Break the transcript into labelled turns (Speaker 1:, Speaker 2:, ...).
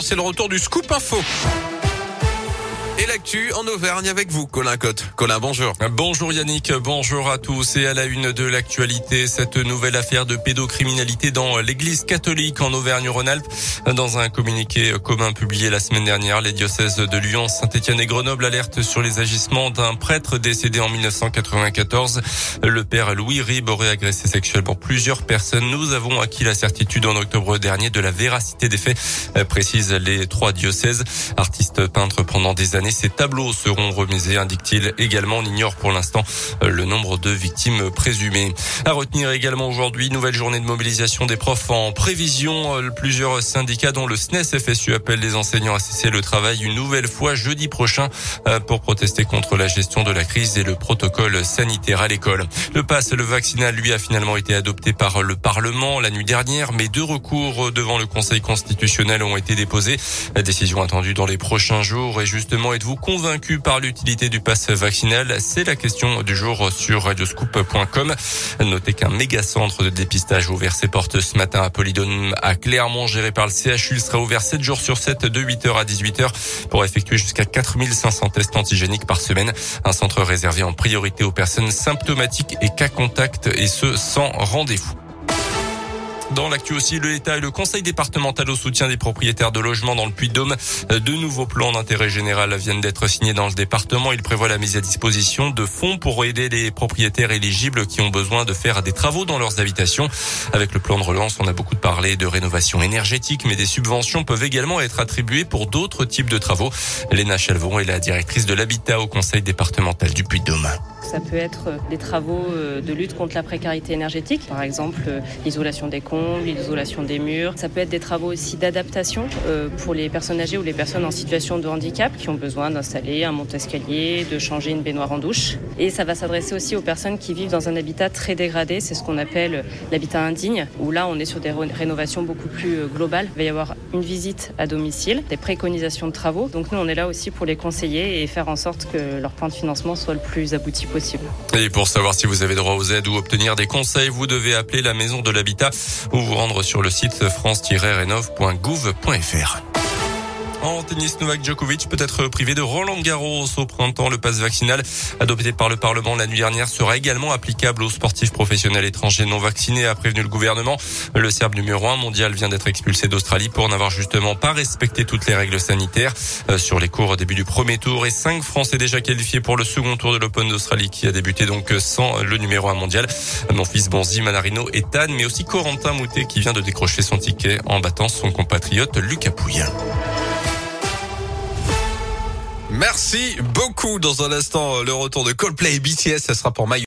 Speaker 1: C'est le retour du scoop info. Et l'actu en Auvergne avec vous, Colin Cotte. Colin, bonjour.
Speaker 2: Bonjour Yannick, bonjour à tous. Et à la une de l'actualité, cette nouvelle affaire de pédocriminalité dans l'église catholique en Auvergne-Rhône-Alpes. Dans un communiqué commun publié la semaine dernière, les diocèses de Lyon, Saint-Étienne et Grenoble alertent sur les agissements d'un prêtre décédé en 1994. Le père Louis Rib aurait agressé sexuellement plusieurs personnes. Nous avons acquis la certitude en octobre dernier de la véracité des faits, précisent les trois diocèses. Artiste peintre pendant des années ces tableaux seront remisés, indique-t-il également. On ignore pour l'instant euh, le nombre de victimes présumées. À retenir également aujourd'hui, nouvelle journée de mobilisation des profs en prévision. Euh, plusieurs syndicats dont le SNES FSU appellent les enseignants à cesser le travail une nouvelle fois jeudi prochain euh, pour protester contre la gestion de la crise et le protocole sanitaire à l'école. Le pass, le vaccinal, lui, a finalement été adopté par le Parlement la nuit dernière, mais deux recours devant le Conseil constitutionnel ont été déposés. La décision attendue dans les prochains jours et justement êtes-vous convaincu par l'utilité du pass vaccinal? C'est la question du jour sur radioscoop.com. Notez qu'un méga centre de dépistage ouvert ses portes ce matin à Polydome à Clermont, géré par le CHU. Il sera ouvert 7 jours sur 7 de 8h à 18h pour effectuer jusqu'à 4500 tests antigéniques par semaine. Un centre réservé en priorité aux personnes symptomatiques et cas contact et ce sans rendez-vous. Dans l'actu aussi, l'État et le Conseil départemental au soutien des propriétaires de logements dans le Puy-de-Dôme. De nouveaux plans d'intérêt général viennent d'être signés dans le département. Il prévoit la mise à disposition de fonds pour aider les propriétaires éligibles qui ont besoin de faire des travaux dans leurs habitations. Avec le plan de relance, on a beaucoup parlé de rénovation énergétique, mais des subventions peuvent également être attribuées pour d'autres types de travaux. Léna Chalvon est la directrice de l'habitat au Conseil départemental du Puy-de-Dôme.
Speaker 3: Ça peut être des travaux euh, de lutte contre la précarité énergétique, par exemple euh, l'isolation des combles, l'isolation des murs. Ça peut être des travaux aussi d'adaptation euh, pour les personnes âgées ou les personnes en situation de handicap qui ont besoin d'installer un monte-escalier, de changer une baignoire en douche. Et ça va s'adresser aussi aux personnes qui vivent dans un habitat très dégradé, c'est ce qu'on appelle l'habitat indigne, où là on est sur des rénovations beaucoup plus globales. Il va y avoir une visite à domicile, des préconisations de travaux. Donc nous on est là aussi pour les conseiller et faire en sorte que leur plan de financement soit le plus abouti possible.
Speaker 2: Et pour savoir si vous avez droit aux aides ou obtenir des conseils, vous devez appeler la maison de l'habitat ou vous rendre sur le site france-renov.gouv.fr. En tennis, Novak Djokovic peut être privé de Roland Garros au printemps. Le passe vaccinal adopté par le Parlement la nuit dernière sera également applicable aux sportifs professionnels étrangers non vaccinés, a prévenu le gouvernement. Le Serbe numéro 1 mondial vient d'être expulsé d'Australie pour n'avoir justement pas respecté toutes les règles sanitaires. Euh, sur les cours au début du premier tour et cinq Français déjà qualifiés pour le second tour de l'Open d'Australie qui a débuté donc sans le numéro 1 mondial. Mon fils Bonzi, Manarino et Tan, mais aussi Corentin Moutet qui vient de décrocher son ticket en battant son compatriote Lucas Pouille.
Speaker 1: Merci beaucoup. Dans un instant, le retour de Coldplay et BTS, ça sera pour Maillot.